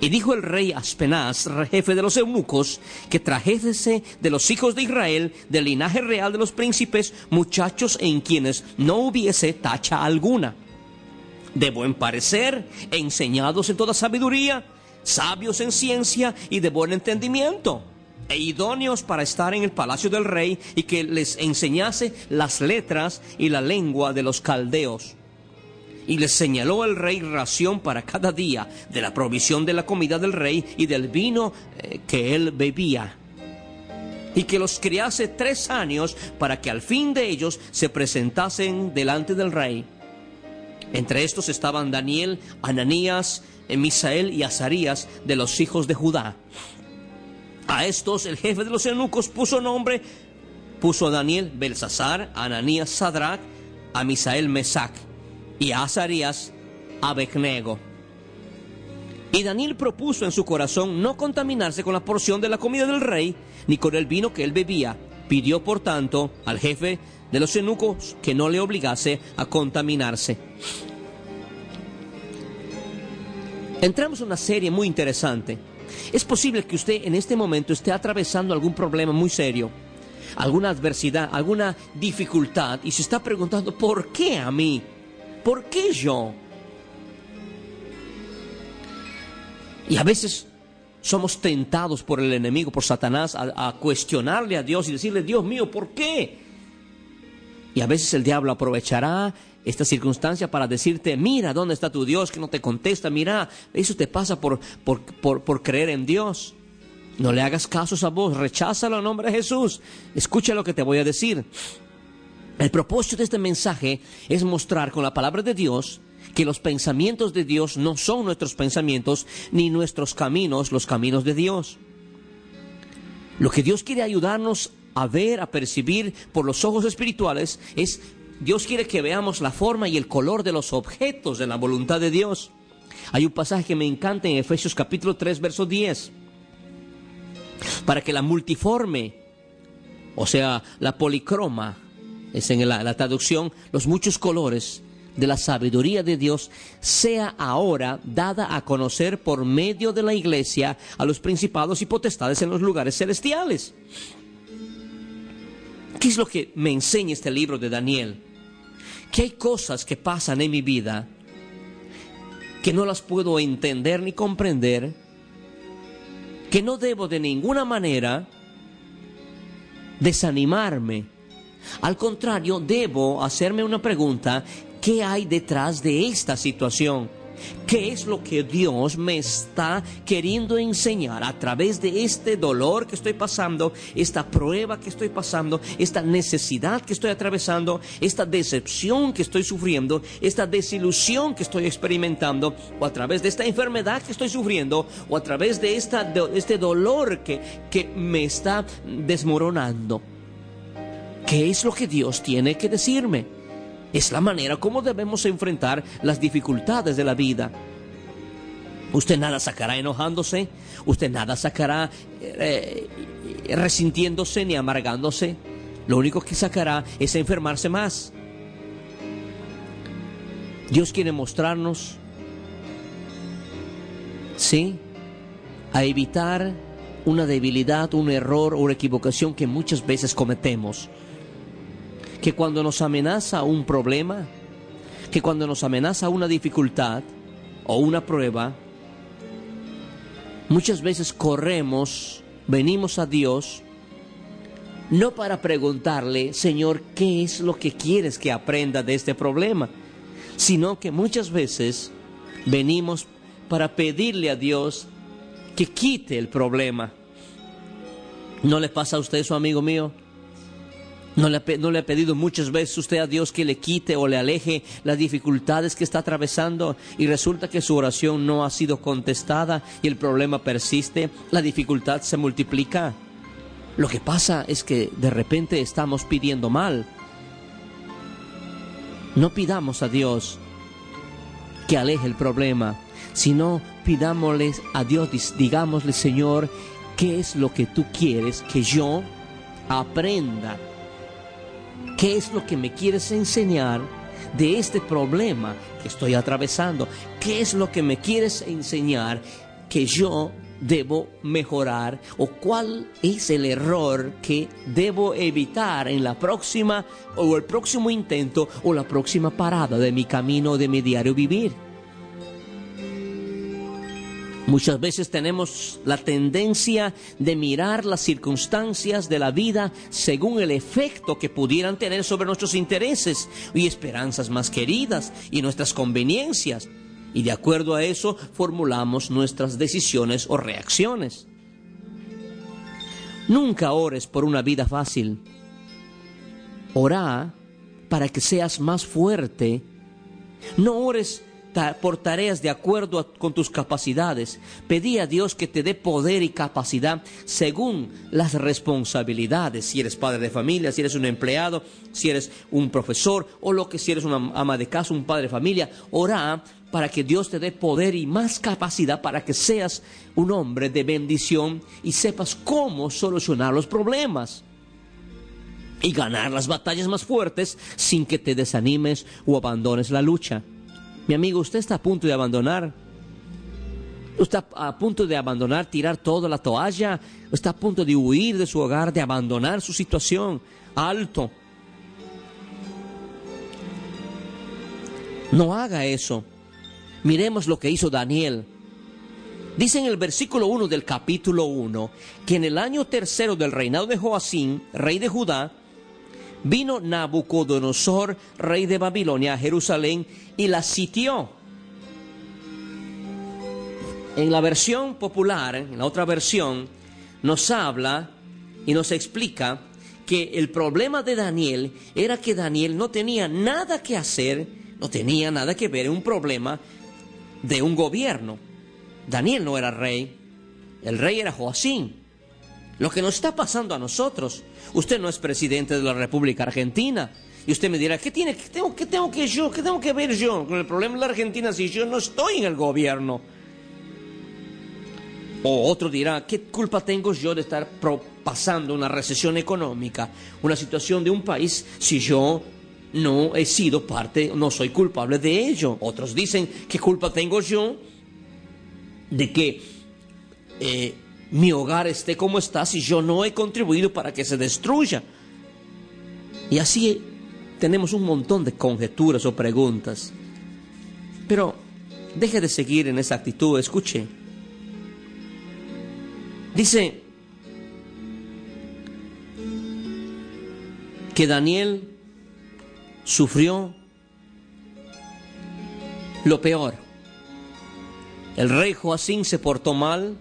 Y dijo el rey Aspenaz, jefe de los eunucos, que trajese de los hijos de Israel, del linaje real de los príncipes, muchachos en quienes no hubiese tacha alguna, de buen parecer, enseñados en toda sabiduría, sabios en ciencia y de buen entendimiento, e idóneos para estar en el palacio del rey y que les enseñase las letras y la lengua de los caldeos y les señaló el rey ración para cada día de la provisión de la comida del rey y del vino eh, que él bebía. Y que los criase tres años para que al fin de ellos se presentasen delante del rey. Entre estos estaban Daniel, Ananías, Misael y Azarías de los hijos de Judá. A estos el jefe de los eunucos puso nombre, puso a Daniel Belsasar, Ananías Sadrach, a Misael Mesac y a Azarías. Y Daniel propuso en su corazón no contaminarse con la porción de la comida del rey, ni con el vino que él bebía. Pidió, por tanto, al jefe de los eunucos que no le obligase a contaminarse. Entramos en una serie muy interesante. Es posible que usted en este momento esté atravesando algún problema muy serio, alguna adversidad, alguna dificultad, y se está preguntando, ¿por qué a mí? ¿Por qué yo? Y a veces somos tentados por el enemigo, por Satanás, a, cuestionarle a Dios y decirle, Dios mío, ¿por qué? Y a veces el diablo aprovechará esta circunstancia para decirte, mira, ¿dónde está tu Dios que no te contesta? Mira, eso te pasa por, por, por, por creer en Dios. No le hagas caso a vos, recházalo en nombre de Jesús. Escucha lo que te voy a decir. El propósito de este mensaje es mostrar con la palabra de Dios que los pensamientos de Dios no son nuestros pensamientos, ni nuestros caminos los caminos de Dios. Lo que Dios quiere ayudarnos a ver, a percibir por los ojos espirituales es, Dios quiere que veamos la forma y el color de los objetos de la voluntad de Dios. Hay un pasaje que me encanta en Efesios capítulo 3, verso 10. Para que la multiforme, o sea, la policroma, es en la, traducción, los muchos colores de la sabiduría de Dios sea ahora dada a conocer por medio de la iglesia a los principados y potestades en los lugares celestiales. ¿Qué es lo que me enseña este libro de Daniel? Que hay cosas que pasan en mi vida que no las puedo entender ni comprender, que no debo de ninguna manera desanimarme al contrario, debo hacerme una pregunta, ¿qué hay detrás de esta situación? ¿Qué es lo que Dios me está queriendo enseñar a través de este dolor que estoy pasando, esta prueba que estoy pasando, esta necesidad que estoy atravesando, esta decepción que estoy sufriendo, esta desilusión que estoy experimentando, o a través de esta enfermedad que estoy sufriendo, o a través de, esta, este dolor que, que me está desmoronando? ¿Qué es lo que Dios tiene que decirme? Es la manera como debemos enfrentar las dificultades de la vida. Usted nada sacará enojándose, usted nada sacará eh, resintiéndose ni amargándose. Lo único que sacará es enfermarse más. Dios quiere mostrarnos, sí, a evitar una debilidad, un error o una equivocación que muchas veces cometemos que cuando nos amenaza un problema, que cuando nos amenaza una dificultad, o una prueba, muchas veces corremos, venimos a Dios, no para preguntarle, Señor, ¿qué es lo que quieres que aprenda de este problema? Sino que muchas veces venimos para pedirle a Dios que quite el problema. ¿No le pasa a usted eso, amigo mío? ¿No le, ¿No le, ha pedido muchas veces usted a Dios que le quite o le aleje las dificultades que está atravesando y resulta que su oración no ha sido contestada y el problema persiste, la dificultad se multiplica? Lo que pasa es que de repente estamos pidiendo mal. No pidamos a Dios que aleje el problema, sino pidámosle a Dios, digámosle Señor, ¿qué es lo que tú quieres que yo aprenda? ¿Qué es lo que me quieres enseñar de este problema que estoy atravesando? ¿Qué es lo que me quieres enseñar que yo debo mejorar o cuál es el error que debo evitar en la próxima o el próximo intento o la próxima parada de mi camino de mi diario vivir? Muchas veces tenemos la tendencia de mirar las circunstancias de la vida según el efecto que pudieran tener sobre nuestros intereses y esperanzas más queridas y nuestras conveniencias. Y de acuerdo a eso formulamos nuestras decisiones o reacciones. Nunca ores por una vida fácil. Ora para que seas más fuerte. No ores por tareas de acuerdo con tus capacidades. Pedí a Dios que te dé poder y capacidad según las responsabilidades. Si eres padre de familia, si eres un empleado, si eres un profesor o lo que si eres una ama de casa, un padre de familia, ora para que Dios te dé poder y más capacidad para que seas un hombre de bendición y sepas cómo solucionar los problemas y ganar las batallas más fuertes sin que te desanimes o abandones la lucha. Mi amigo, usted está a punto de abandonar. Está a punto de abandonar, tirar toda la toalla. Está a punto de huir de su hogar, de abandonar su situación. Alto. No haga eso. Miremos lo que hizo Daniel. Dice en el versículo 1 del capítulo 1 que en el año tercero del reinado de Joacín, rey de Judá, vino Nabucodonosor, rey de Babilonia, a Jerusalén y la sitió. En la versión popular, en la otra versión, nos habla y nos explica que el problema de Daniel era que Daniel no tenía nada que hacer, no tenía nada que ver en un problema de un gobierno. Daniel no era rey, el rey era Joacín. Lo que nos está pasando a nosotros, usted no es presidente de la República Argentina. Y usted me dirá, ¿qué, tiene, qué, tengo, qué tengo que yo, qué tengo que ver yo con el problema de la Argentina si yo no estoy en el gobierno? O otro dirá, ¿qué culpa tengo yo de estar pasando una recesión económica, una situación de un país, si yo no he sido parte, no soy culpable de ello? Otros dicen, ¿qué culpa tengo yo de que eh, mi hogar esté como está si yo no he contribuido para que se destruya. Y así tenemos un montón de conjeturas o preguntas. Pero deje de seguir en esa actitud, escuche. Dice que Daniel sufrió lo peor. El rey Joacín se portó mal,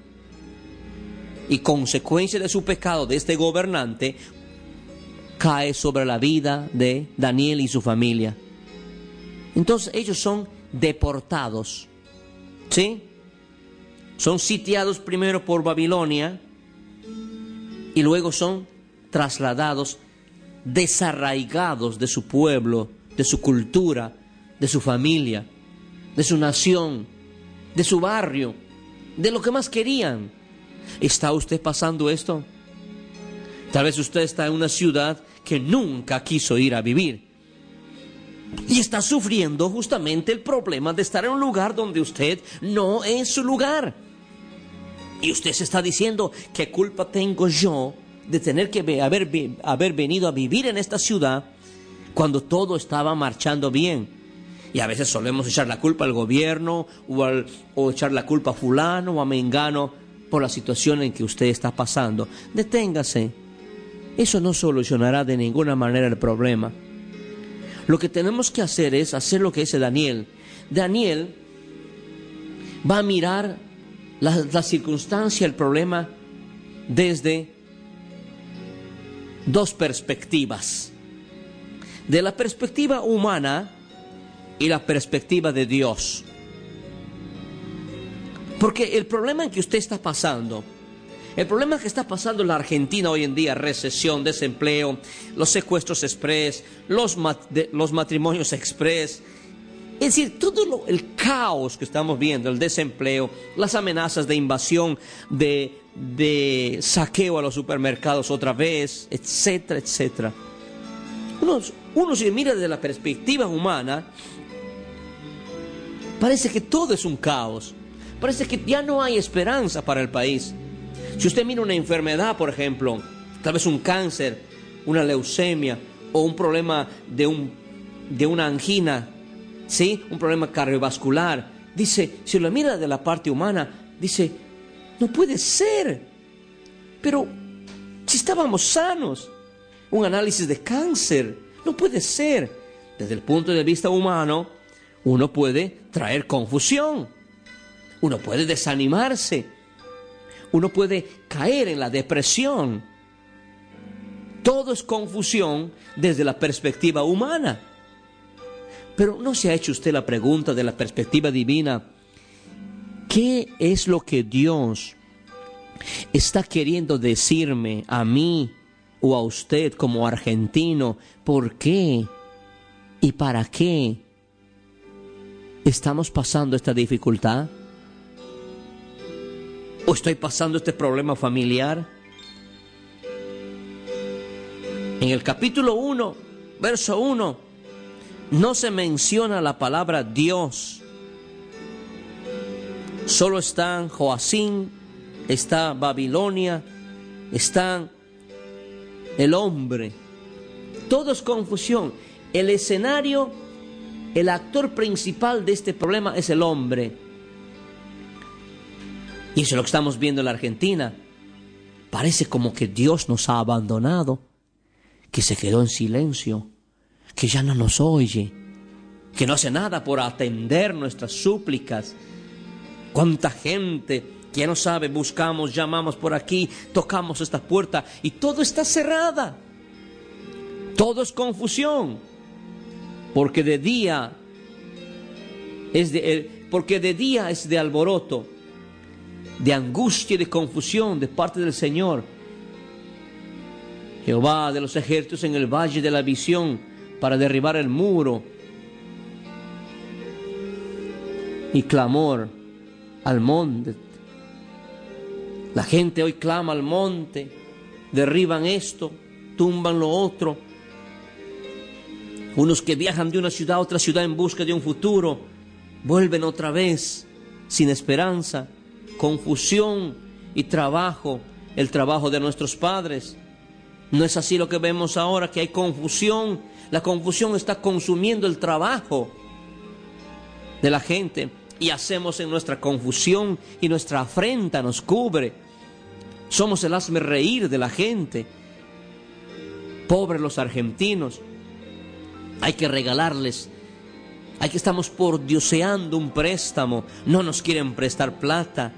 y consecuencia de su pecado de este gobernante cae sobre la vida de Daniel y su familia. Entonces ellos son deportados. ¿Sí? Son sitiados primero por Babilonia y luego son trasladados, desarraigados de su pueblo, de su cultura, de su familia, de su nación, de su barrio, de lo que más querían. ¿Está usted pasando esto? Tal vez usted está en una ciudad que nunca quiso ir a vivir. Y está sufriendo justamente el problema de estar en un lugar donde usted no es su lugar. Y usted se está diciendo, ¿qué culpa tengo yo de tener que haber, haber venido a vivir en esta ciudad cuando todo estaba marchando bien? Y a veces solemos echar la culpa al gobierno o, o echar la culpa a fulano o a mengano por la situación en que usted está pasando. Deténgase. Eso no solucionará de ninguna manera el problema. Lo que tenemos que hacer es hacer lo que dice Daniel. Daniel va a mirar la, circunstancia, el problema, desde dos perspectivas. De la perspectiva humana y la perspectiva de Dios. Porque el problema en que usted está pasando, el problema que está pasando en la Argentina hoy en día, recesión, desempleo, los secuestros express, los, los matrimonios express, es decir, todo el caos que estamos viendo, el desempleo, las amenazas de invasión, de, de saqueo a los supermercados otra vez, etcétera, etcétera. Uno, uno si mira desde la perspectiva humana, parece que todo es un caos. Parece que ya no hay esperanza para el país. Si usted mira una enfermedad, por ejemplo, tal vez un cáncer, una leucemia o un problema de, un, de una angina, ¿sí? un problema cardiovascular, dice, si lo mira de la parte humana, dice, no puede ser. Pero si estábamos sanos, un análisis de cáncer, no puede ser. Desde el punto de vista humano, uno puede traer confusión, uno puede desanimarse, uno puede caer en la depresión. Todo es confusión desde la perspectiva humana. Pero ¿no se ha hecho usted la pregunta de la perspectiva divina? ¿Qué es lo que Dios está queriendo decirme a mí o a usted como argentino? ¿Por qué y para qué estamos pasando esta dificultad? ¿O estoy pasando este problema familiar? En el capítulo 1, verso 1, no se menciona la palabra Dios. Solo están Joacín, está Babilonia, está el hombre. Todo es confusión. El escenario, el actor principal de este problema es el hombre. Y eso es lo que estamos viendo en la Argentina. Parece como que Dios nos ha abandonado, que se quedó en silencio que ya no nos oye, que no hace nada por atender nuestras súplicas. Cuánta gente que ya no sabe, buscamos, llamamos por aquí, tocamos esta puerta y todo está cerrada. Todo es confusión. Porque de día es de eh, porque de día es de alboroto, de angustia y de confusión de parte del Señor. Jehová de los ejércitos en el valle de la visión para derribar el muro y clamor al monte. La gente hoy clama al monte, derriban esto, tumban lo otro. Unos que viajan de una ciudad a otra ciudad en busca de un futuro, vuelven otra vez sin esperanza, confusión y trabajo, el trabajo de nuestros padres. No es así lo que vemos ahora, que hay confusión la confusión está consumiendo el trabajo de la gente y hacemos en nuestra confusión y nuestra afrenta nos cubre. Somos el hazme reír de la gente. Pobres los argentinos. Hay que regalarles. Hay que estamos por dioseando un préstamo. No nos quieren prestar plata.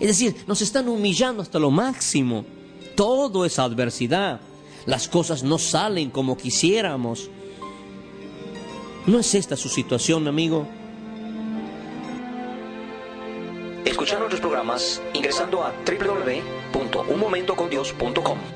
Es decir, nos están humillando hasta lo máximo. Todo es adversidad las cosas no salen como quisiéramos. ¿No es esta su situación, amigo? Escuchar nuestros programas ingresando a www.unmomentocondios.com.